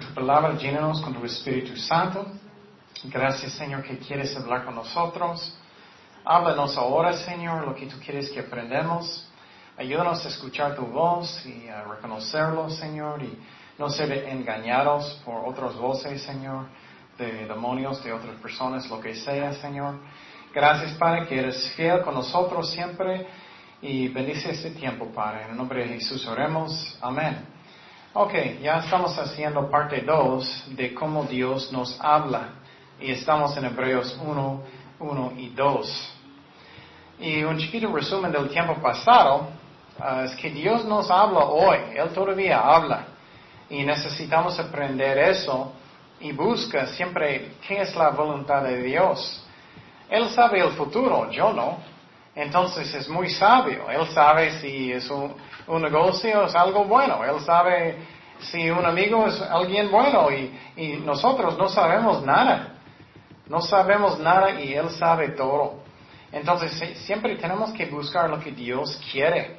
Tu palabra. Llénanos con tu Espíritu Santo. Gracias, Señor, que quieres hablar con nosotros. Háblanos ahora, Señor, lo que tú quieres que aprendamos. Ayúdanos a escuchar tu voz y a reconocerlo, Señor, y no ser engañados por otras voces, Señor, de demonios, de otras personas, lo que sea, Señor. Gracias, Padre, que eres fiel con nosotros siempre y bendice este tiempo, Padre. En el nombre de Jesús oremos. Amén. Ok, ya estamos haciendo parte 2 de cómo Dios nos habla. Y estamos en Hebreos 1, 1 y 2. Y un chiquito resumen del tiempo pasado ah, es que Dios nos habla hoy. Él todavía habla. Y necesitamos aprender eso y busca siempre qué es la voluntad de Dios. Él sabe el futuro, yo no. Entonces es muy sabio. Él sabe si es un, negocio, es algo bueno. Él sabe si un amigo es alguien bueno y, y nosotros no sabemos nada. No sabemos nada y Él sabe todo. Entonces siempre tenemos que buscar lo que Dios quiere.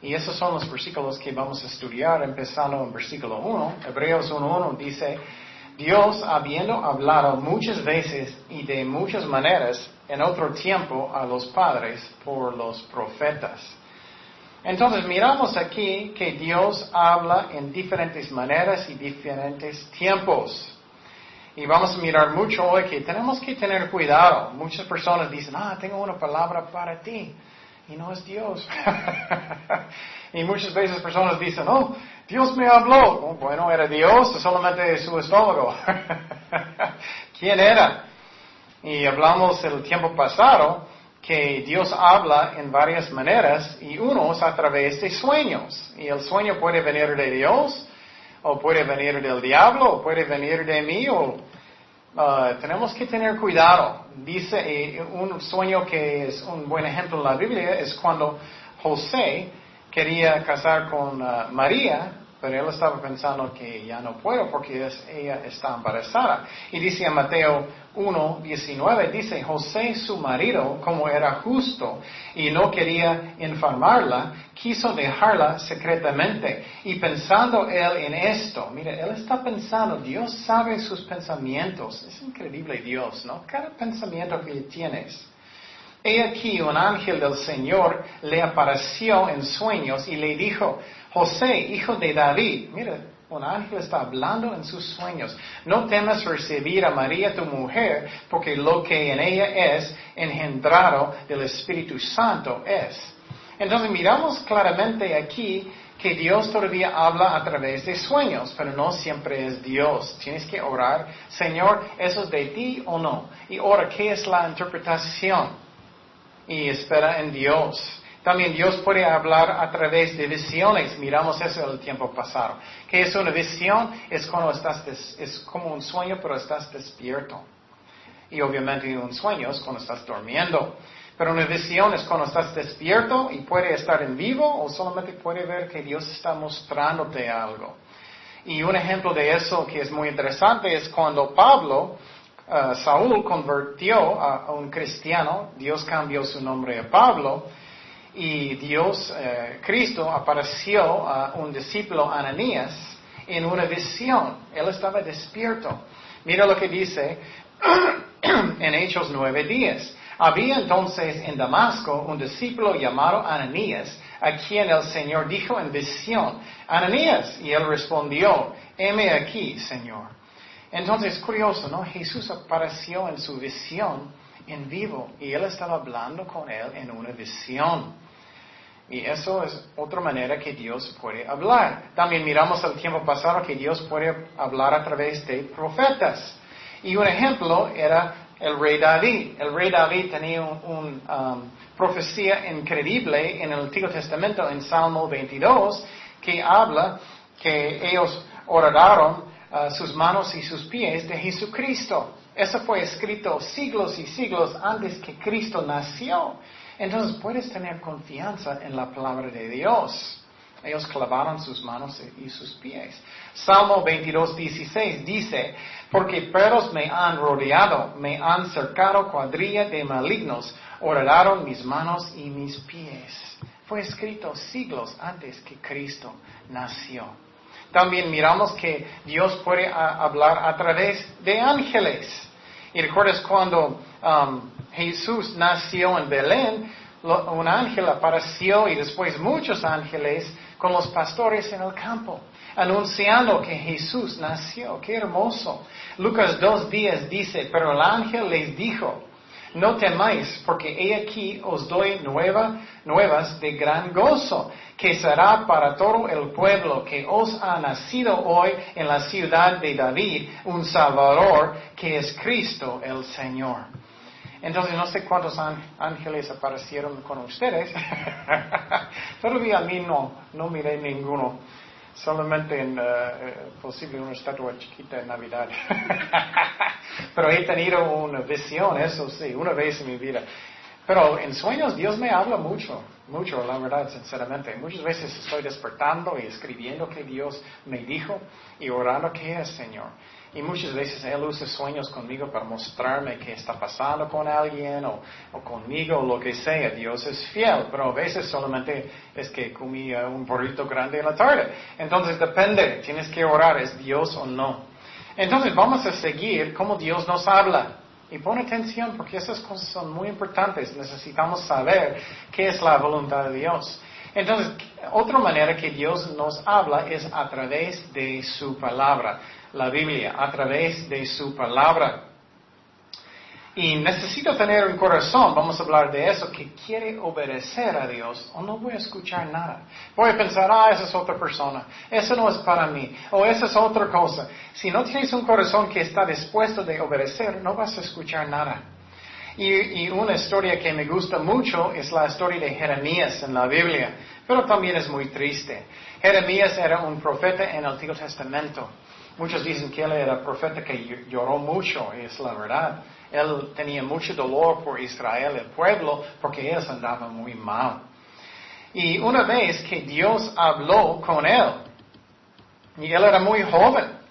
Y esos son los versículos que vamos a estudiar, empezando en versículo 1. Hebreos 1.1 dice, Dios, habiendo hablado muchas veces y de muchas maneras en otro tiempo a los padres por los profetas. Entonces miramos aquí que Dios habla en diferentes maneras y diferentes tiempos. Y vamos a mirar mucho hoy que tenemos que tener cuidado. Muchas personas dicen, ah, tengo una palabra para ti. Y no es Dios. y muchas veces personas dicen, oh, Dios me habló. Oh, bueno, ¿era Dios solamente su estómago? ¿Quién era? Y hablamos el tiempo pasado que Dios habla en varias maneras y uno es a través de sueños. Y el sueño puede venir de Dios o puede venir del diablo o puede venir de mí o uh, tenemos que tener cuidado. Dice un sueño que es un buen ejemplo en la Biblia es cuando José quería casar con uh, María pero él estaba pensando que ya no puedo porque ella está embarazada. Y dice en Mateo 1, 19, dice, José su marido, como era justo y no quería enfermarla, quiso dejarla secretamente. Y pensando él en esto, mire, él está pensando, Dios sabe sus pensamientos. Es increíble Dios, ¿no? Cada pensamiento que tienes. He aquí un ángel del Señor le apareció en sueños y le dijo, José, hijo de David, mira, un ángel está hablando en sus sueños. No temas recibir a María tu mujer, porque lo que en ella es engendrado del Espíritu Santo es. Entonces miramos claramente aquí que Dios todavía habla a través de sueños, pero no siempre es Dios. Tienes que orar, Señor, ¿eso es de ti o no? Y ahora, ¿qué es la interpretación? Y espera en Dios. También Dios puede hablar a través de visiones. Miramos eso en el tiempo pasado. ¿Qué es una visión? Es cuando estás es como un sueño, pero estás despierto. Y obviamente un sueño es cuando estás durmiendo. Pero una visión es cuando estás despierto y puede estar en vivo o solamente puede ver que Dios está mostrándote algo. Y un ejemplo de eso que es muy interesante es cuando Pablo, uh, Saúl convirtió a un cristiano, Dios cambió su nombre a Pablo, y Dios, eh, Cristo, apareció a un discípulo Ananías en una visión. Él estaba despierto. Mira lo que dice en Hechos nueve días. Había entonces en Damasco un discípulo llamado Ananías, a quien el Señor dijo en visión, Ananías, y él respondió, heme aquí, Señor. Entonces, curioso, ¿no? Jesús apareció en su visión en vivo y él estaba hablando con él en una visión. Y eso es otra manera que Dios puede hablar. También miramos el tiempo pasado que Dios puede hablar a través de profetas. Y un ejemplo era el rey David. El rey David tenía una um, profecía increíble en el Antiguo Testamento, en Salmo 22, que habla que ellos oraron uh, sus manos y sus pies de Jesucristo. Eso fue escrito siglos y siglos antes que Cristo nació. Entonces puedes tener confianza en la palabra de Dios. Ellos clavaron sus manos y sus pies. Salmo 22, 16 dice, porque perros me han rodeado, me han cercado cuadrilla de malignos, oraron mis manos y mis pies. Fue escrito siglos antes que Cristo nació. También miramos que Dios puede hablar a través de ángeles. Y recuerdas cuando um, Jesús nació en Belén, un ángel apareció y después muchos ángeles con los pastores en el campo, anunciando que Jesús nació. Qué hermoso. Lucas 2.10 dice, pero el ángel les dijo, no temáis, porque he aquí os doy nueva, nuevas de gran gozo, que será para todo el pueblo que os ha nacido hoy en la ciudad de David un Salvador, que es Cristo el Señor. Entonces no sé cuántos ángeles aparecieron con ustedes. Todavía a mí no, no miré ninguno solamente en uh, posible una estatua chiquita en Navidad. Pero he tenido una visión, eso sí, una vez en mi vida. Pero en sueños Dios me habla mucho, mucho, la verdad, sinceramente. Muchas veces estoy despertando y escribiendo que Dios me dijo y orando que es, Señor. Y muchas veces Él usa sueños conmigo para mostrarme qué está pasando con alguien o, conmigo o lo que sea. Dios es fiel, pero a veces solamente es que comí un burrito grande en la tarde. Entonces depende, tienes que orar, ¿es Dios o no? Entonces vamos a seguir cómo Dios nos habla. Y pon atención porque esas cosas son muy importantes. Necesitamos saber qué es la voluntad de Dios. Entonces, otra manera que Dios nos habla es a través de su palabra la Biblia a través de su palabra. Y necesito tener un corazón, vamos a hablar de eso, que quiere obedecer a Dios o no voy a escuchar nada. Voy a pensar, ah, esa es otra persona, eso no es para mí, o esa es otra cosa. Si no tienes un corazón que está dispuesto de obedecer, no vas a escuchar nada. Y, y, una historia que me gusta mucho es la historia de Jeremías en la Biblia, pero también es muy triste. Jeremías era un profeta en el Antiguo Testamento. Muchos dicen que él era profeta que lloró mucho, es la verdad. Él tenía mucho dolor por Israel, el pueblo, porque ellos andaban muy mal. Y una vez que Dios habló con él, y él era muy joven,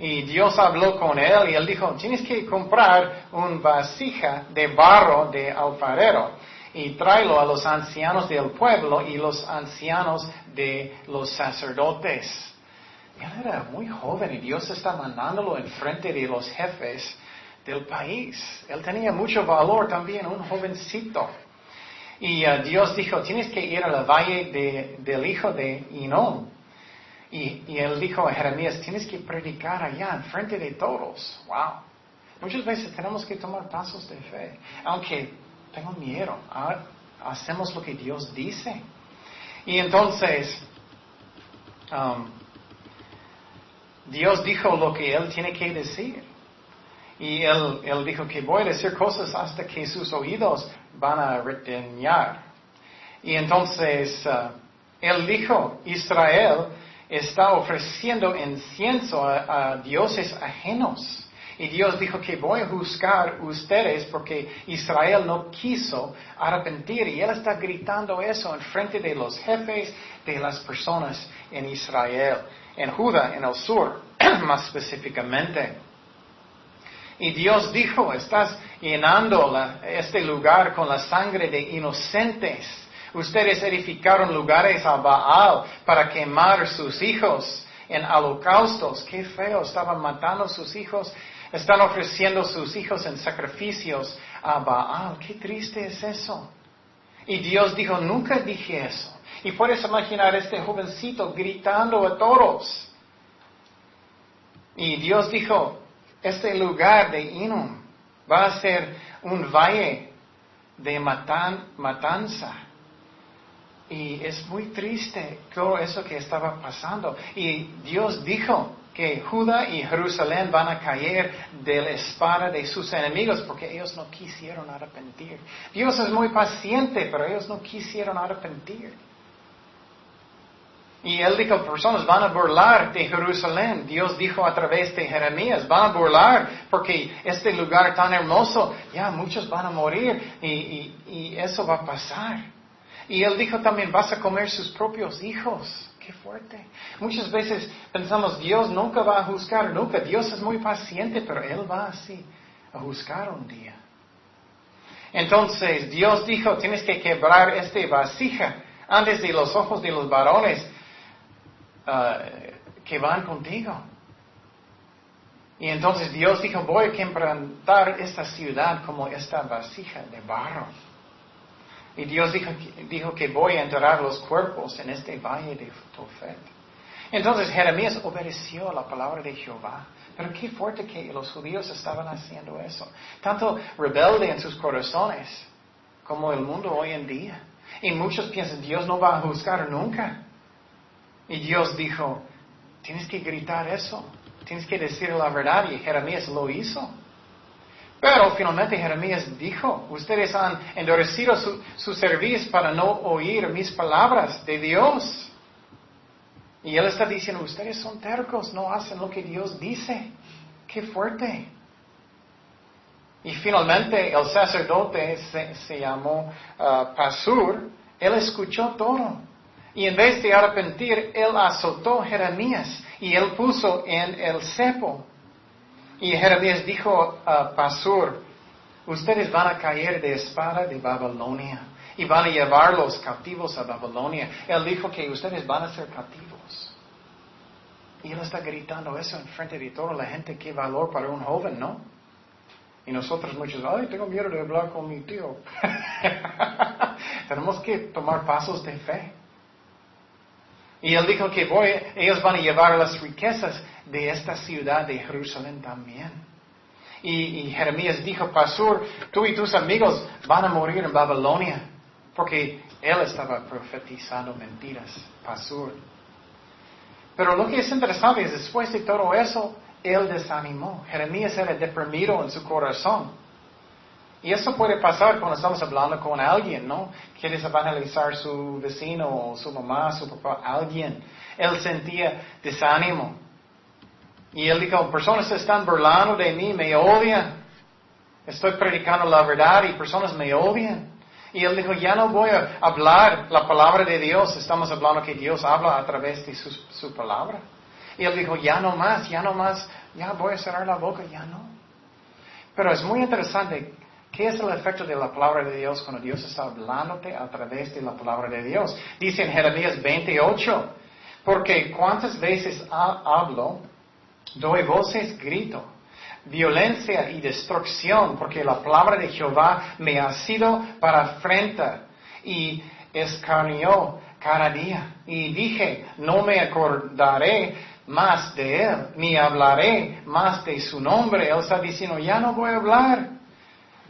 y Dios habló con él y él dijo, tienes que comprar un vasija de barro de alfarero y tráelo a los ancianos del pueblo y los ancianos de los sacerdotes. Él era muy joven y Dios está mandándolo en frente de los jefes del país. Él tenía mucho valor también, un jovencito. Y uh, Dios dijo, tienes que ir al valle del hijo de Inón. Y, y, él dijo a Jeremías, tienes que predicar allá en frente de todos. Wow. Muchas veces tenemos que tomar pasos de fe. Aunque tengo miedo, ah, hacemos lo que Dios dice. Y entonces, um, Dios dijo lo que Él tiene que decir. Y él, él, dijo que voy a decir cosas hasta que sus oídos van a reteñar. Y entonces uh, Él dijo, Israel está ofreciendo incienso a, dioses ajenos. Y Dios dijo que voy a juzgar ustedes porque Israel no quiso arrepentir. Y Él está gritando eso en frente de los jefes de las personas en Israel en Judá, en el sur, más específicamente. Y Dios dijo, estás llenando este lugar con la sangre de inocentes. Ustedes edificaron lugares a Baal para quemar sus hijos en holocaustos. Qué feo, estaban matando sus hijos. Están ofreciendo sus hijos en sacrificios a Baal. Qué triste es eso. Y Dios dijo, nunca dije eso. Y puedes imaginar este jovencito gritando a todos. Y Dios dijo, este lugar de Inum va a ser un valle de matanza. Y es muy triste todo eso que estaba pasando. Y Dios dijo que Judá y Jerusalén van a caer de la espada de sus enemigos porque ellos no quisieron arrepentir. Dios es muy paciente, pero ellos no quisieron arrepentir. Y él dijo, personas van a burlar de Jerusalén. Dios dijo a través de Jeremías, van a burlar porque este lugar tan hermoso, ya muchos van a morir y, y, eso va a pasar. Y él dijo también, vas a comer sus propios hijos. Qué fuerte. Muchas veces pensamos, Dios nunca va a juzgar, nunca. Dios es muy paciente, pero Él va así a juzgar un día. Entonces Dios dijo, tienes que quebrar esta vasija antes de los ojos de los varones Ah, que van contigo. Y entonces Dios dijo, voy a quebrantar esta ciudad como esta vasija de barro. Y Dios dijo, dijo que voy a enterrar los cuerpos en este valle de Tofet. Entonces Jeremías obedeció a la palabra de Jehová. Pero qué fuerte que los judíos estaban haciendo eso. Tanto rebelde en sus corazones como el mundo hoy en día. Y muchos piensan, Dios no va a juzgar nunca. Y Dios dijo, tienes que gritar eso. Tienes que decir la verdad. Y Jeremías lo hizo. Pero finalmente Jeremías dijo, ustedes han endurecido su, su servicio para no oír mis palabras de Dios. Y él está diciendo, ustedes son tercos, no hacen lo que Dios dice. Qué fuerte. Y finalmente el sacerdote se, llamó uh, Pasur, él escuchó todo. Y en vez de arrepentir, él azotó Jeremías y él puso en el cepo. Y Jeremías dijo a Pasur, ustedes van a caer de espada de Babilonia y van a llevarlos cautivos a Babilonia. Él dijo que ustedes van a ser cautivos. Y él está gritando eso en frente de toda la gente. Qué valor para un joven, ¿no? Y nosotros muchos, ay, tengo miedo de hablar con mi tío. Tenemos que tomar pasos de fe. Y él dijo que voy, ellos van a llevar las riquezas de esta ciudad de Jerusalén también. Y, Jeremías dijo, Pasur, tú y tus amigos van a morir en Babilonia, porque él estaba profetizando mentiras, Pasur. Pero lo que es interesante es, después de todo eso, él desanimó. Jeremías era deprimido en su corazón. Y eso puede pasar cuando estamos hablando con alguien, ¿no? Quieres evangelizar su vecino, su mamá, su papá, alguien. Él sentía desánimo. Y él dijo, personas se están burlando de mí, me odian. Estoy predicando la verdad y personas me odian. Y él dijo, ya no voy a hablar la palabra de Dios. Estamos hablando que Dios habla a través de su, su palabra. Y él dijo, ya no más, ya no más, ya voy a cerrar la boca, ya no. Pero es muy interesante ¿Qué es el efecto de la palabra de Dios cuando Dios está hablándote a través de la palabra de Dios? Dice en Jeremías 28, porque cuántas veces hablo, doy voces, grito, violencia y destrucción, porque la palabra de Jehová me ha sido para afrenta y escarnió cada día. Y dije, no me acordaré más de él, ni hablaré más de su nombre. Él está diciendo, ya no voy a hablar.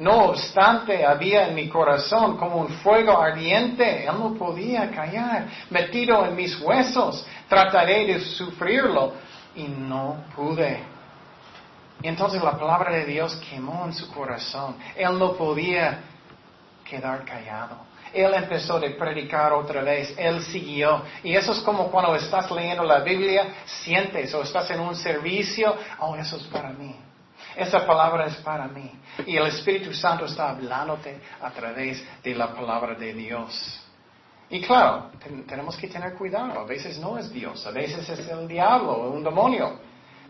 No obstante, había en mi corazón como un fuego ardiente. Él no podía callar. Metido en mis huesos, trataré de sufrirlo. Y no pude. Y entonces la palabra de Dios quemó en su corazón. Él no podía quedar callado. Él empezó a predicar otra vez, él siguió. Y eso es como cuando estás leyendo la Biblia, sientes o estás en un servicio, oh, eso es para mí. Esa palabra es para mí. Y el Espíritu Santo está hablándote a través de la palabra de Dios. Y claro, tenemos que tener cuidado. A veces no es Dios, a veces es el diablo o un demonio.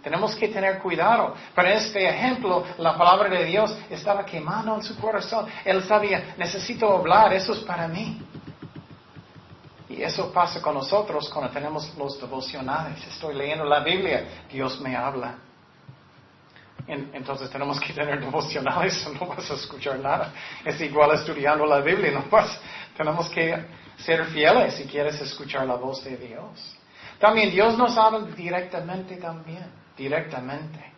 Tenemos que tener cuidado. En este ejemplo, la palabra de Dios estaba quemando en su corazón. Él sabía, necesito hablar, eso es para mí. Y eso pasa con nosotros cuando tenemos los devocionales. Estoy leyendo la Biblia, Dios me habla entonces tenemos que tener devocionales, no vas a escuchar nada. Es igual estudiando la Biblia, no vas. Tenemos que ser fieles si quieres escuchar la voz de Dios. También Dios nos habla directamente también, directamente.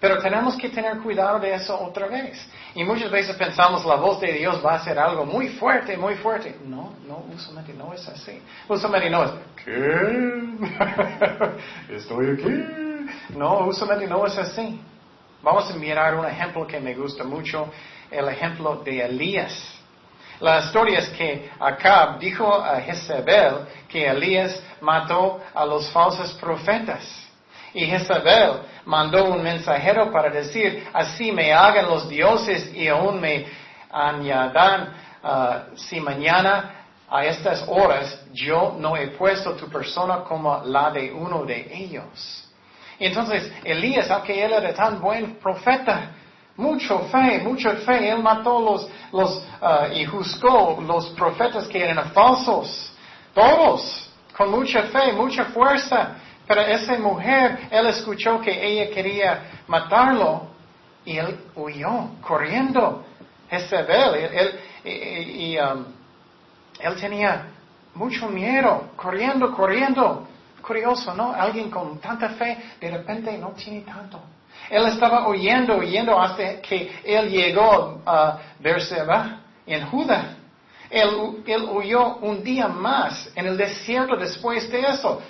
Pero tenemos que tener cuidado de eso otra vez. Y muchas veces pensamos la voz de Dios va a ser algo muy fuerte, muy fuerte. No, no, usualmente no es así. Usualmente no es, ¿qué? Estoy aquí. No, usualmente no es así. Vamos a mirar un ejemplo que me gusta mucho, el ejemplo de Elías. La historia es que Acab dijo a Jezebel que Elías mató a los falsos profetas. Y Jezebel mandó un mensajero para decir, así me hagan los dioses y aún me añadan ah, si mañana a estas horas yo no he puesto tu persona como la de uno de ellos. Entonces Elías, aunque él era tan buen profeta, mucho fe, mucha fe, él mató los, los uh, y juzgó los profetas que eran falsos, todos, con mucha fe, mucha fuerza. Pero esa mujer, él escuchó que ella quería matarlo y él huyó, corriendo. Jezebel, él, y, um, él tenía mucho miedo, corriendo, corriendo. Curioso, ¿no? Alguien con tanta fe, de repente no tiene tanto. Él estaba oyendo, oyendo hasta que él llegó a Berseba en Judá. Él, él, huyó un día más en el desierto después de eso.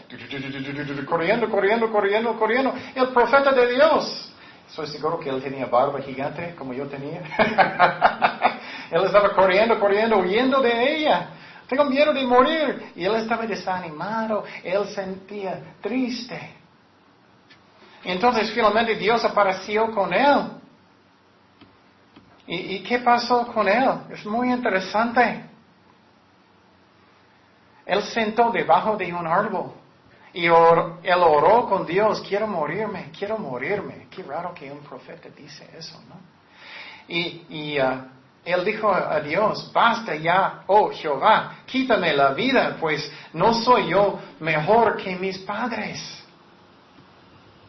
Corriendo, corriendo, corriendo, corriendo. El profeta de Dios. Estoy seguro que él tenía barba gigante como yo tenía. él estaba corriendo, corriendo, huyendo de ella. Tengo miedo de morir. Y él estaba desanimado. Él sentía triste. Entonces finalmente Dios apareció con él. ¿Y, qué pasó con él? Es muy interesante. Él sentó debajo de un árbol y él oró con Dios, quiero morirme, quiero morirme. Qué raro que un profeta dice eso, ¿no? Y, uh, él dijo a Dios, basta ya, oh Jehová, quítame la vida, pues no soy yo mejor que mis padres.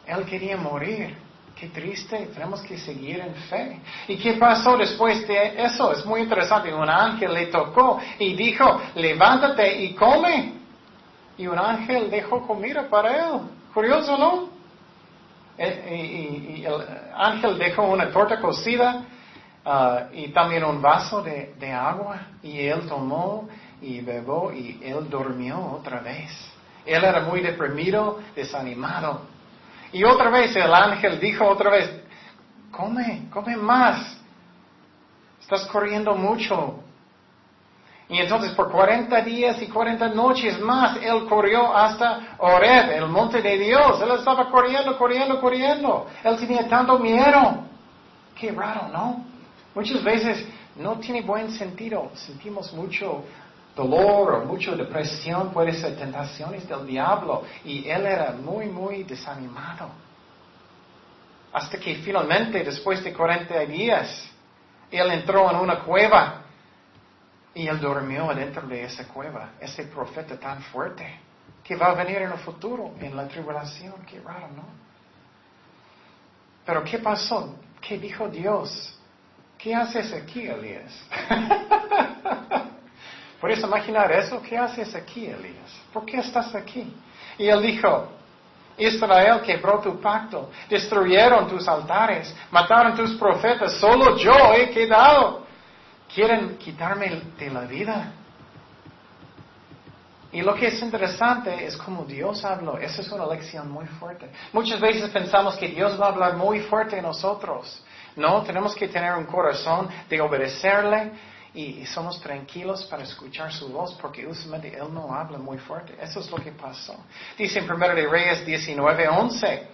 Él quería morir. Qué triste, tenemos que seguir en fe. ¿Y qué pasó después de eso? Es muy interesante. Un ángel le tocó y dijo, levántate y come. Y un ángel dejó comida para él. Curioso, ¿no? Eh, y, el ángel dejó una torta cocida ah, y también un vaso de, de agua. Y él tomó y bebió y él durmió otra vez. Él era muy deprimido, desanimado. Y otra vez el ángel dijo otra vez, come, come más. Estás corriendo mucho. Y entonces por 40 días y 40 noches más, él corrió hasta Oreb, el monte de Dios. Él estaba corriendo, corriendo, corriendo. Él tenía tanto miedo. Qué raro, ¿no? Muchas veces no tiene buen sentido. Sentimos mucho dolor o mucha depresión, puede ser tentaciones del diablo. Y él era muy, muy desanimado. Hasta que finalmente, después de 40 días, él entró en una cueva y él durmió dentro de esa cueva. Ese profeta tan fuerte que va a venir en el futuro, en la tribulación. Qué raro, ¿no? Pero ¿qué pasó? ¿Qué dijo Dios? ¿Qué haces aquí, Elías? ¿Puedes imaginar eso? ¿Qué haces aquí, Elías? ¿Por qué estás aquí? Y él dijo, Israel quebró tu pacto, destruyeron tus altares, mataron tus profetas, solo yo he quedado. ¿Quieren quitarme de la vida? Y lo que es interesante es cómo Dios habló. Esa es una lección muy fuerte. Muchas veces pensamos que Dios va a hablar muy fuerte a nosotros. No, tenemos que tener un corazón de obedecerle, y, somos tranquilos para escuchar su voz porque usualmente Él no habla muy fuerte. Eso es lo que pasó. Dice en 1 de Reyes 19, 11.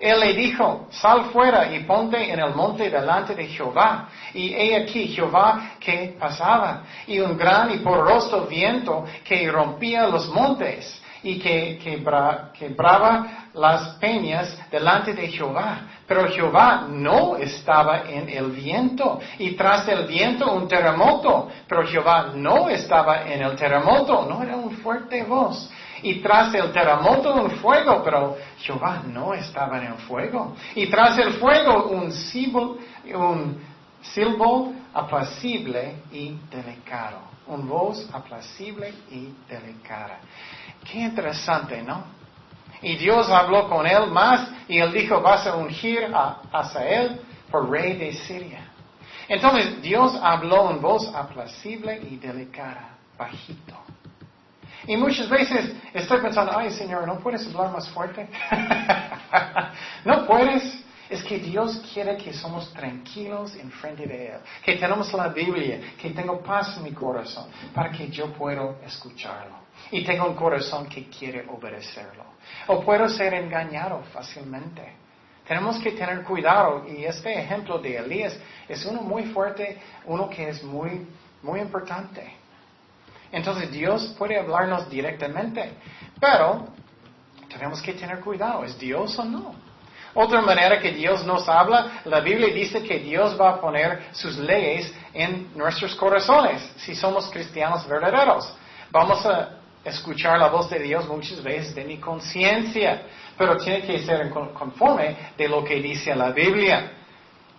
Él le dijo, sal fuera y ponte en el monte delante de Jehová. Y he aquí Jehová que pasaba, y un gran y poderoso viento que rompía los montes y que quebraba las peñas delante de Jehová. Pero Jehová no estaba en el viento y tras el viento un terremoto. Pero Jehová no estaba en el terremoto, no era un fuerte voz. Y tras el terremoto un fuego, pero Jehová no estaba en el fuego. Y tras el fuego un silbo, un silbo apacible y delicado. Un voz apacible y delicada. Qué interesante, ¿no? Y Dios habló con él más y él dijo, vas a ungir a Asael por rey de Siria. Entonces Dios habló en voz apacible y delicada, bajito. Y muchas veces estoy pensando, ay Señor, ¿no puedes hablar más fuerte? no puedes. Es que Dios quiere que somos tranquilos en frente de Él, que tenemos la Biblia, que tengo paz en mi corazón, para que yo pueda escucharlo. Y tengo un corazón que quiere obedecerlo. O puedo ser engañado fácilmente. Tenemos que tener cuidado y este ejemplo de Elías es uno muy fuerte, uno que es muy, muy importante. Entonces Dios puede hablarnos directamente, pero tenemos que tener cuidado, ¿es Dios o no? Otra manera que Dios nos habla, la Biblia dice que Dios va a poner sus leyes en nuestros corazones si somos cristianos verdaderos. Vamos a escuchar la voz de Dios muchas veces de mi conciencia, pero tiene que ser conforme de lo que dice la Biblia.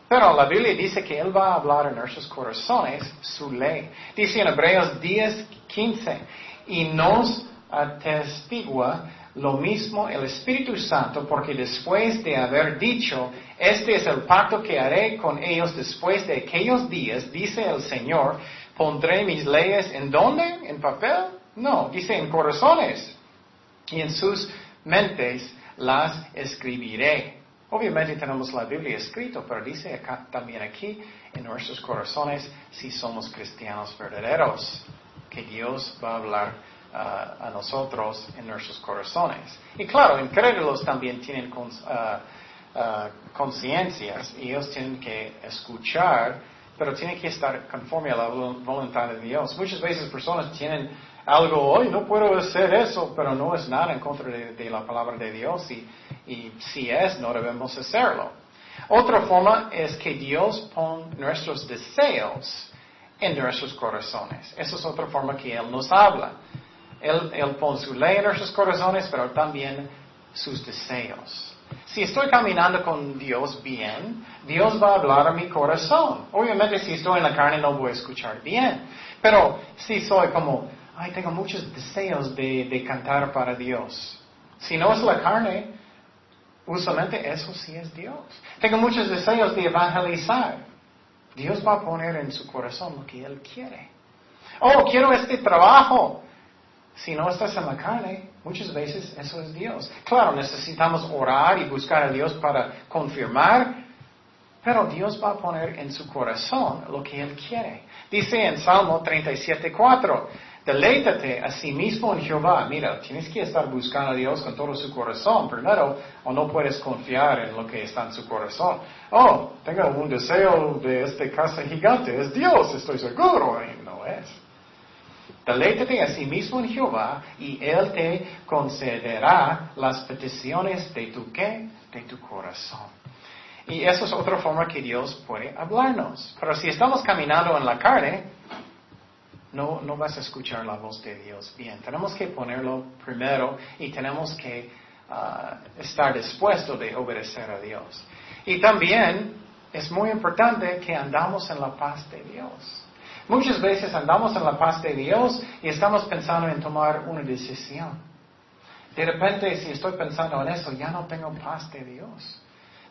Pero la Biblia dice que Él va a hablar en nuestros corazones su ley. Dice en Hebreos 10, 15, y nos atestigua lo mismo el Espíritu Santo, porque después de haber dicho, este es el pacto que haré con ellos después de aquellos días, dice el Señor, pondré mis leyes en dónde? ¿En papel? No, dice en corazones. Y en sus mentes las escribiré. Obviamente tenemos la Biblia escrito, pero dice acá, también aquí en nuestros corazones si somos cristianos verdaderos, que Dios va a hablar a nosotros en nuestros corazones. Y claro, incrédulos también tienen conciencias y ellos tienen que escuchar, pero tienen que estar conforme a la voluntad de Dios. Muchas veces personas tienen algo, hoy no puedo hacer eso, pero no es nada en contra de, la palabra de Dios y, y si es, no debemos hacerlo. Otra forma es que Dios pone nuestros deseos en nuestros corazones. Esa es otra forma que Él nos habla. Él, pone su ley en nuestros corazones, pero también sus deseos. Si estoy caminando con Dios bien, Dios va a hablar a mi corazón. Obviamente si estoy en la carne no voy a escuchar bien. Pero si soy como, ay, tengo muchos deseos de, de cantar para Dios. Si no es la carne, usualmente eso sí es Dios. Tengo muchos deseos de evangelizar. Dios va a poner en su corazón lo que Él quiere. Oh, quiero este trabajo. Si no estás en la carne, muchas veces eso es Dios. Claro, necesitamos orar y buscar a Dios para confirmar, pero Dios va a poner en su corazón lo que Él quiere. Dice en Salmo 37.4, deleítate a sí mismo en Jehová. Mira, tienes que estar buscando a Dios con todo su corazón primero, o no puedes confiar en lo que está en su corazón. Oh, tengo un deseo de esta casa gigante, es Dios, estoy seguro, no es. Deleítate a sí mismo en Jehová y Él te concederá las peticiones de tu qué? De tu corazón. Y esa es otra forma que Dios puede hablarnos. Pero si estamos caminando en la carne, no, no vas a escuchar la voz de Dios bien. Tenemos que ponerlo primero y tenemos que ah, estar dispuestos de obedecer a Dios. Y también es muy importante que andamos en la paz de Dios. Muchas veces andamos en la paz de Dios y estamos pensando en tomar una decisión. De repente, si estoy pensando en eso, ya no tengo paz de Dios.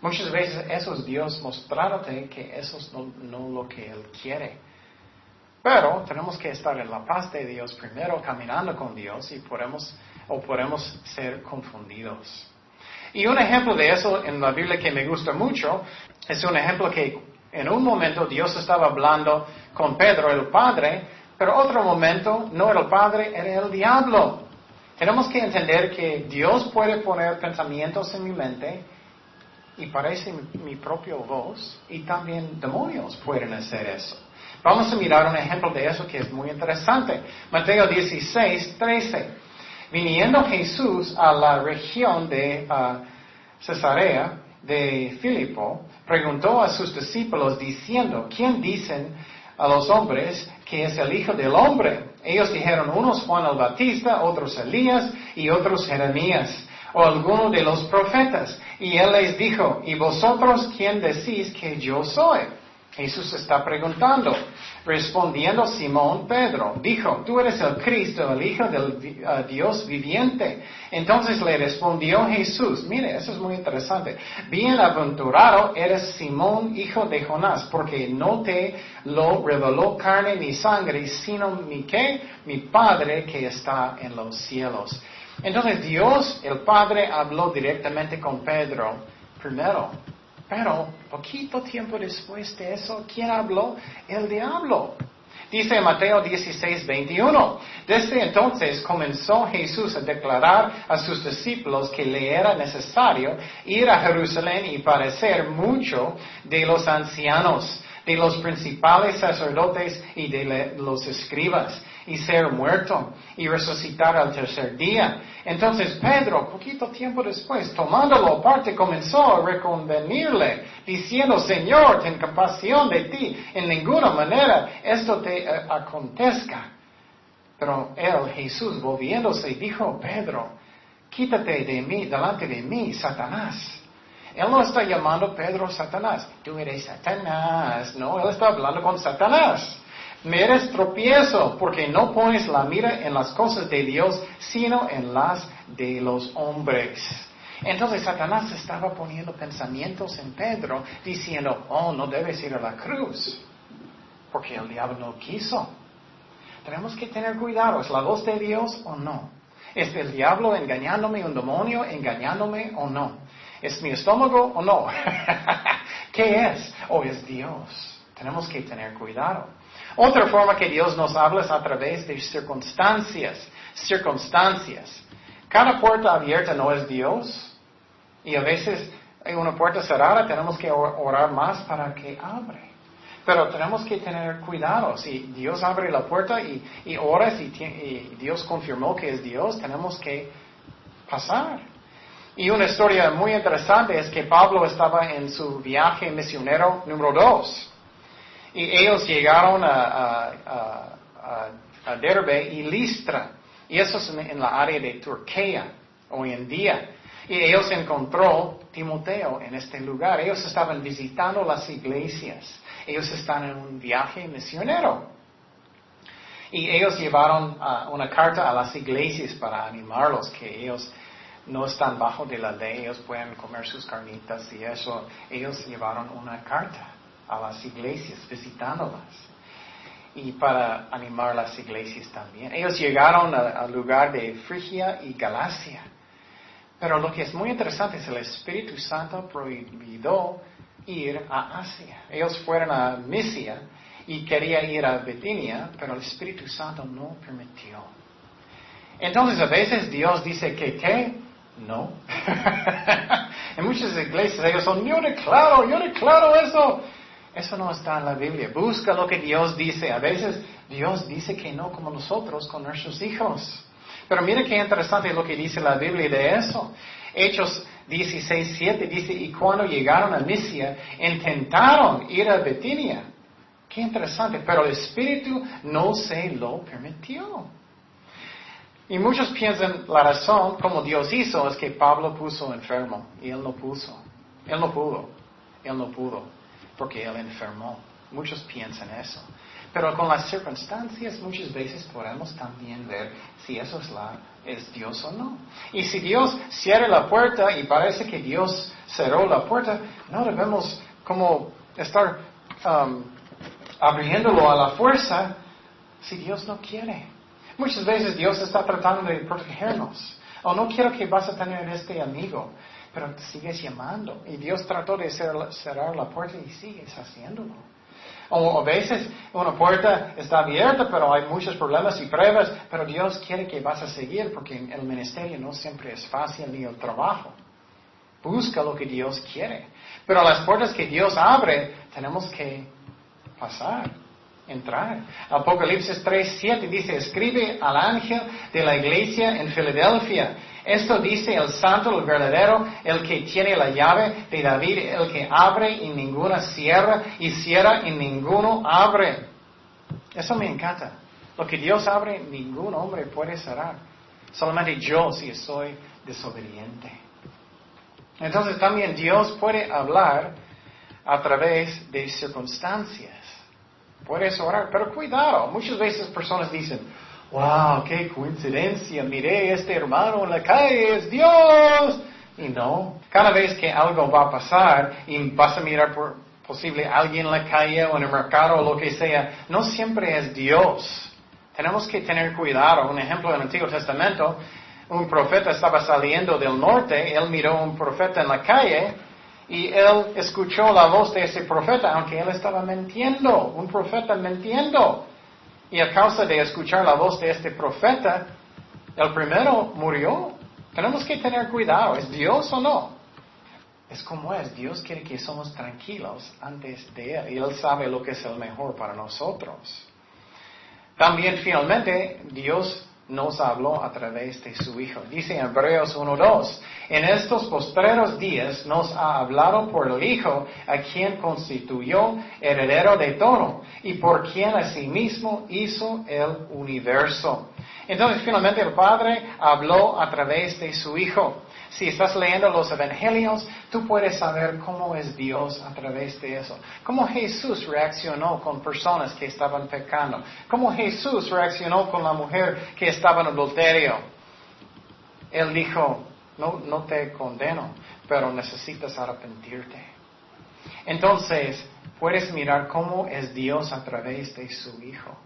Muchas veces eso es Dios mostrándote que eso es no, lo que Él quiere. Pero tenemos que estar en la paz de Dios primero, caminando con Dios y podemos, o podemos ser confundidos. Y un ejemplo de eso en la Biblia que me gusta mucho es un ejemplo que en un momento Dios estaba hablando con Pedro, el Padre, pero otro momento no era el Padre, era el diablo. Tenemos que entender que Dios puede poner pensamientos en mi mente y parece mi, propia voz y también demonios pueden hacer eso. Vamos a mirar un ejemplo de eso que es muy interesante. Mateo 16, 13. Viniendo Jesús a la región de uh, Cesarea de Filipo, preguntó a sus discípulos diciendo, ¿quién dicen a los hombres que es el Hijo del Hombre? Ellos dijeron, unos Juan el Bautista, otros Elías y otros Jeremías o alguno de los profetas. Y él les dijo, ¿y vosotros quién decís que yo soy? Jesús está preguntando. Respondiendo Simón Pedro, dijo, tú eres el Cristo, el Hijo del uh, Dios viviente. Entonces le respondió Jesús, mire, eso es muy interesante. Bienaventurado eres Simón, hijo de Jonás, porque no te lo reveló carne ni sangre, sino mi qué, mi Padre que está en los cielos. Entonces Dios, el Padre, habló directamente con Pedro primero. Pero poquito tiempo después de eso, ¿quién habló? El diablo. Dice Mateo 16, 21. Desde entonces comenzó Jesús a declarar a sus discípulos que le era necesario ir a Jerusalén y padecer mucho de los ancianos, de los principales sacerdotes y de los escribas y ser muerto y resucitar al tercer día. Entonces Pedro, poquito tiempo después, tomándolo aparte, comenzó a reconvenirle, diciendo, Señor, ten compasión de ti, en ninguna manera esto te eh, acontezca. Pero él, Jesús, volviéndose, dijo, Pedro, quítate de mí, delante de mí, Satanás. Él no está llamando Pedro Satanás. Tú eres Satanás. No, él está hablando con Satanás. Me eres tropiezo porque no pones la mira en las cosas de Dios, sino en las de los hombres. Entonces Satanás estaba poniendo pensamientos en Pedro diciendo, oh, no debes ir a la cruz, porque el diablo no quiso. Tenemos que tener cuidado, ¿es la voz de Dios o no? ¿Es el diablo engañándome, un demonio engañándome o no? ¿Es mi estómago o no? ¿Qué es? ¿O es Dios? Tenemos que tener cuidado. Otra forma que Dios nos habla es a través de circunstancias. Circunstancias. Cada puerta abierta no es Dios. Y a veces hay una puerta cerrada, tenemos que orar más para que abre. Pero tenemos que tener cuidado. Si Dios abre la puerta y, y oras y, Dios confirmó que es Dios, tenemos que pasar. Y una historia muy interesante es que Pablo estaba en su viaje misionero número dos. Y ellos llegaron a, a, a Derbe y Listra. Y eso es en la área de Turquía hoy en día. Y ellos encontró Timoteo en este lugar. Ellos estaban visitando las iglesias. Ellos están en un viaje misionero. Y ellos llevaron ah, una carta a las iglesias para animarlos que ellos no están bajo de la ley, ellos pueden comer sus carnitas y eso. Ellos llevaron una carta a las iglesias visitándolas y para animar las iglesias también. Ellos llegaron al lugar de Frigia y Galacia. Pero lo que es muy interesante es el Espíritu Santo prohibió ir a Asia. Ellos fueron a Misia y querían ir a Betinia, pero el Espíritu Santo no permitió. Entonces a veces Dios dice que qué, no. en muchas iglesias ellos son, yo declaro, yo declaro eso. Eso no está en la Biblia. Busca lo que Dios dice. A veces Dios dice que no como nosotros con nuestros hijos. Pero mire qué interesante lo que dice la Biblia de eso. Hechos 16, 7 dice, y cuando llegaron a Misia, intentaron ir a Betinia. Qué interesante, pero el Espíritu no se lo permitió. Y muchos piensan la razón, como Dios hizo, es que Pablo puso enfermo y él no puso. Él no pudo. Él no pudo, porque él enfermó. Muchos piensan eso. Pero con las circunstancias muchas veces podemos también ver si eso es, la, es Dios o no. Y si Dios cierra la puerta y parece que Dios cerró la puerta, no debemos como estar um, abriéndolo a la fuerza si Dios no quiere. Muchas veces Dios está tratando de protegernos. O no quiero que vas a tener este amigo, pero sigues llamando. Y Dios trató de cerrar la puerta y sigues haciéndolo. O a veces una puerta está abierta, pero hay muchos problemas y pruebas, pero Dios quiere que vas a seguir porque el ministerio no siempre es fácil ni el trabajo. Busca lo que Dios quiere. Pero las puertas que Dios abre, tenemos que pasar, entrar. Apocalipsis 3, 7 dice, escribe al ángel de la iglesia en Filadelfia esto dice el santo, el verdadero, el que tiene la llave de David, el que abre y ninguna cierra, y cierra y ninguno abre. Eso me encanta. Lo que Dios abre, ningún hombre puede cerrar. Solamente yo si soy desobediente. Entonces también Dios puede hablar a través de circunstancias. Puedes orar, pero cuidado. Muchas veces personas dicen, wow, qué coincidencia, miré este hermano en la calle, es Dios. Y no, cada vez que algo va a pasar y vas a mirar por posible alguien en la calle o en el mercado o lo que sea, no siempre es Dios. Tenemos que tener cuidado. Un ejemplo en el Antiguo Testamento, un profeta estaba saliendo del norte, él miró a un profeta en la calle y él escuchó la voz de ese profeta, aunque él estaba mintiendo, un profeta mintiendo. Y a causa de escuchar la voz de este profeta, el primero murió. Tenemos que tener cuidado, ¿es Dios o no? Es como es, Dios quiere que somos tranquilos antes de Él y Él sabe lo que es el mejor para nosotros. También finalmente Dios nos habló a través de su Hijo. Dice en Hebreos 1.2, en estos postreros días nos ha hablado por el Hijo, a quien constituyó heredero de todo, y por quien asimismo hizo el universo. Entonces finalmente el Padre habló a través de su Hijo. Si estás leyendo los evangelios, tú puedes saber cómo es Dios a través de eso. Cómo Jesús reaccionó con personas que estaban pecando. Cómo Jesús reaccionó con la mujer que estaba en adulterio. Él dijo, no, no te condeno, pero necesitas arrepentirte. Entonces, puedes mirar cómo es Dios a través de su Hijo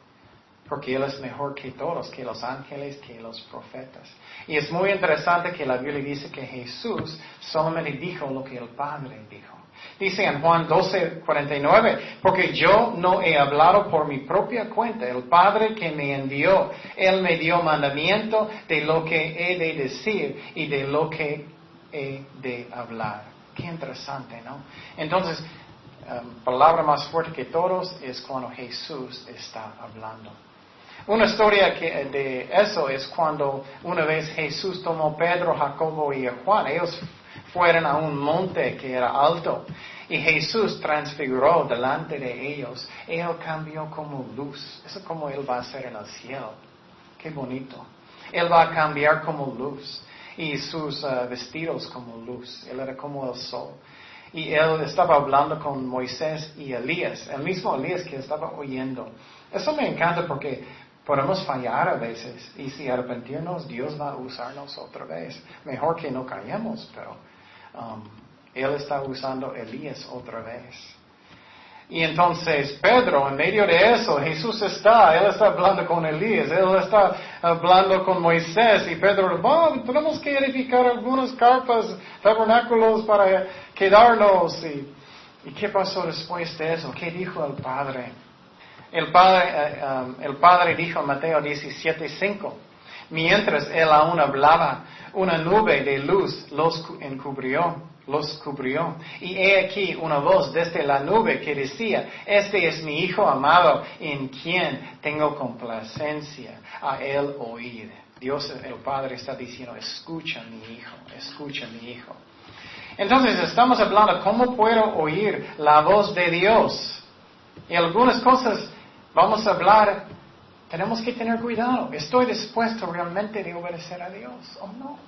porque Él es mejor que todos, que los ángeles, que los profetas. Y es muy interesante que la Biblia dice que Jesús solamente dijo lo que el Padre dijo. Dice en Juan 12, 49, porque yo no he hablado por mi propia cuenta, el Padre que me envió, Él me dio mandamiento de lo que he de decir y de lo que he de hablar. Qué interesante, ¿no? Entonces, um, palabra más fuerte que todos es cuando Jesús está hablando. Una historia de eso es cuando una vez Jesús tomó Pedro, Jacobo y Juan. Ellos fueron a un monte que era alto y Jesús transfiguró delante de ellos. Él cambió como luz. Eso es como Él va a hacer en el cielo. Qué bonito. Él va a cambiar como luz y sus uh, vestidos como luz. Él era como el sol. Y él estaba hablando con Moisés y Elías, el mismo Elías que estaba oyendo. Eso me encanta porque Podemos fallar a veces y si arrepentirnos, Dios va a usarnos otra vez. Mejor que no callemos, pero um, Él está usando Elías otra vez. Y entonces Pedro, en medio de eso, Jesús está, Él está hablando con Elías, Él está hablando con Moisés y Pedro, tenemos que edificar algunas carpas, tabernáculos para quedarnos. Y, ¿Y qué pasó después de eso? ¿Qué dijo el Padre? El padre, eh, um, el padre dijo en Mateo 17:5, mientras él aún hablaba, una nube de luz los encubrió, los cubrió. Y he aquí una voz desde la nube que decía, este es mi Hijo amado en quien tengo complacencia a él oír. Dios el Padre está diciendo, escucha mi Hijo, escucha mi Hijo. Entonces estamos hablando cómo puedo oír la voz de Dios. Y algunas cosas vamos a hablar, tenemos que tener cuidado. ¿Estoy dispuesto realmente de obedecer a Dios o no?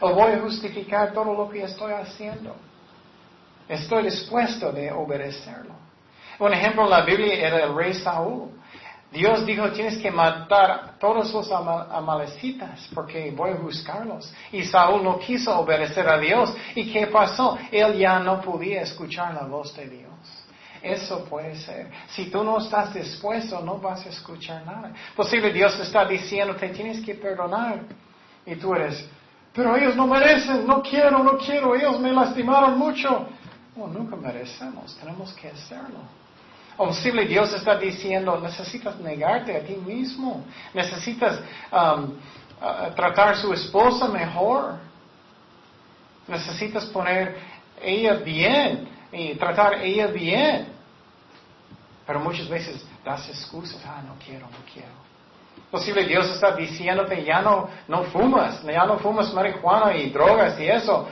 ¿O voy a justificar todo lo que estoy haciendo? Estoy dispuesto de obedecerlo. Un ejemplo en la Biblia era el rey Saúl. Dios dijo, tienes que matar a todos los amalecitas porque voy a buscarlos. Y Saúl no quiso obedecer a Dios. ¿Y qué pasó? Él ya no podía escuchar la voz de Dios. Eso puede ser. Si tú no estás dispuesto, no vas a escuchar nada. Posible Dios está diciendo, te tienes que perdonar. Y tú eres, pero ellos no merecen, no quiero, no quiero, ellos me lastimaron mucho. No, nunca merecemos, tenemos que hacerlo. O posible Dios está diciendo, necesitas negarte a ti mismo, necesitas um, tratar a su esposa mejor, necesitas poner ella bien y tratar a ella bien. Pero muchas veces das excusas, ah, no quiero, no quiero. Posible Dios está diciéndote, ya no, no fumas, ya no fumas marihuana y drogas y eso.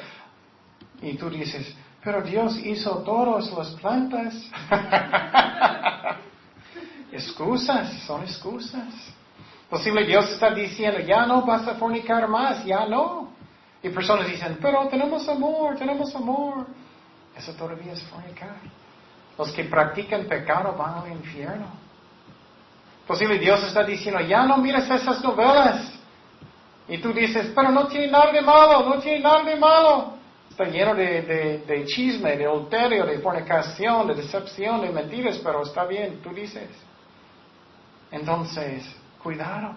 Y tú dices, pero Dios hizo todas las plantas. excusas, son excusas. Posible Dios está diciendo, ya no vas a fornicar más, ya no. Y personas dicen, pero tenemos amor, tenemos amor. Eso todavía es fornicar. Los que practican pecado van al infierno. Posible Dios está diciendo, ya no mires esas novelas. Y tú dices, pero no tiene nada de malo, no tiene nada de malo. Está lleno de, de chisme, de adulterio, de fornicación, de decepción, de mentiras, pero está bien, tú dices. Entonces, cuidado.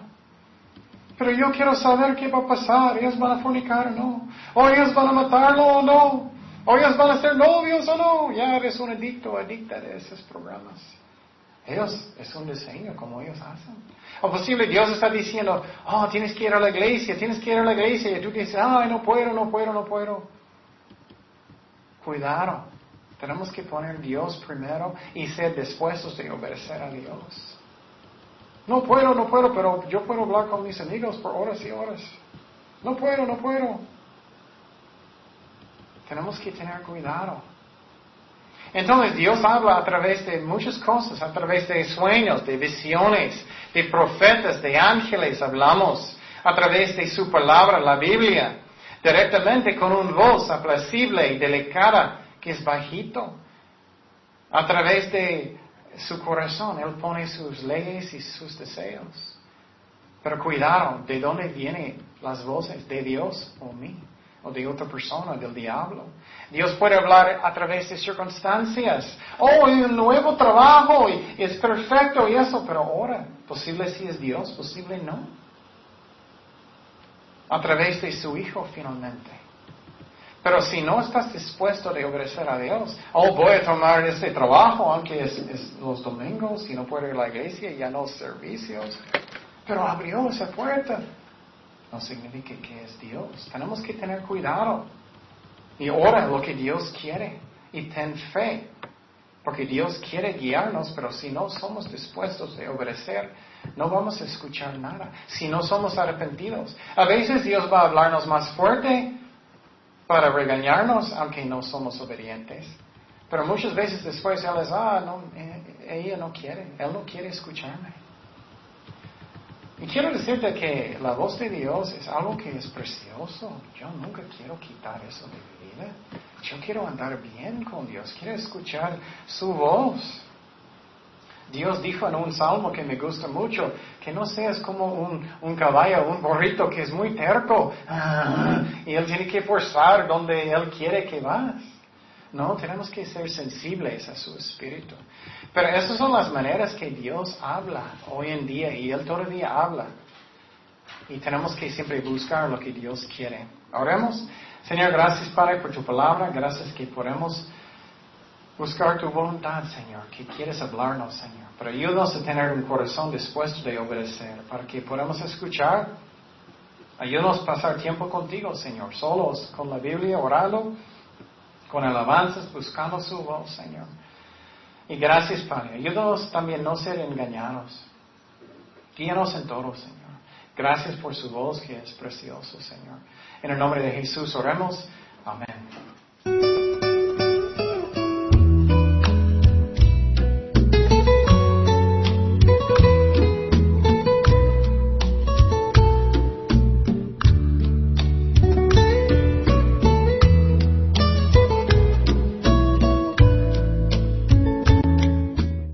Pero yo quiero saber qué va a pasar. Ellos van a fornicar no. O ellos van a matarlo o no. O ellos van a ser novios o no. Ya eres un adicto o adicta de esos programas. Ellos, es un diseño como ellos hacen. O posible Dios está diciendo, oh, tienes que ir a la iglesia, tienes que ir a la iglesia. Y tú dices, ay, no puedo, no puedo, no puedo. Cuidado. Tenemos que poner Dios primero y ser dispuestos de obedecer a Dios. No puedo, no puedo, pero yo puedo hablar con mis amigos por horas y horas. No puedo, no puedo. Tenemos que tener cuidado. Entonces Dios habla a través de muchas cosas, a través de sueños, de visiones, de profetas, de ángeles hablamos, a través de su palabra, la Biblia, directamente con una voz apacible y delicada que es bajito. A través de su corazón, Él pone sus leyes y sus deseos. Pero cuidado, ¿de dónde vienen las voces? ¿De Dios o mí? ¿O de otra persona, del diablo? Dios puede hablar a través de circunstancias. Oh, hay un nuevo trabajo y es perfecto y eso, pero ahora, posible si es Dios, posible no. A través de su Hijo finalmente. Pero si no estás dispuesto de obedecer a Dios, oh, voy a tomar ese trabajo, aunque es, los domingos y no puedo ir a la iglesia, ya no servicios, pero abrió esa puerta. No significa que es Dios. Tenemos que tener cuidado. Y ora lo que Dios quiere. Y ten fe. Porque Dios quiere guiarnos, pero si no somos dispuestos de obedecer, no vamos a escuchar nada. Si no somos arrepentidos. A veces Dios va a hablarnos más fuerte para regañarnos, aunque no somos obedientes. Pero muchas veces después Él es, ah, no, eh, ella no quiere, Él no quiere escucharme. Y quiero decirte que la voz de Dios es algo que es precioso. Yo nunca quiero quitar eso de mi vida. Yo quiero andar bien con Dios. Quiero escuchar su voz. Dios dijo en un salmo que me gusta mucho, que no seas como un, un caballo, un borrito que es muy terco. y él tiene que forzar donde él quiere que vas. No, tenemos que ser sensibles a su espíritu. Pero esas son las maneras que Dios habla hoy en día y Él todavía habla. Y tenemos que siempre buscar lo que Dios quiere. Oremos. Señor, gracias Padre por tu palabra. Gracias que podemos buscar tu voluntad, Señor, que quieres hablarnos, Señor. Pero ayúdanos a tener un corazón dispuesto de obedecer para que podamos escuchar. Ayúdanos a pasar tiempo contigo, Señor, solos con la Biblia, orando, con alabanzas, buscando su voz, Señor. Y gracias, Padre. Ayúdanos también no ser engañados. Guíanos en todo, Señor. Gracias por su voz que es precioso, Señor. En el nombre de Jesús oremos.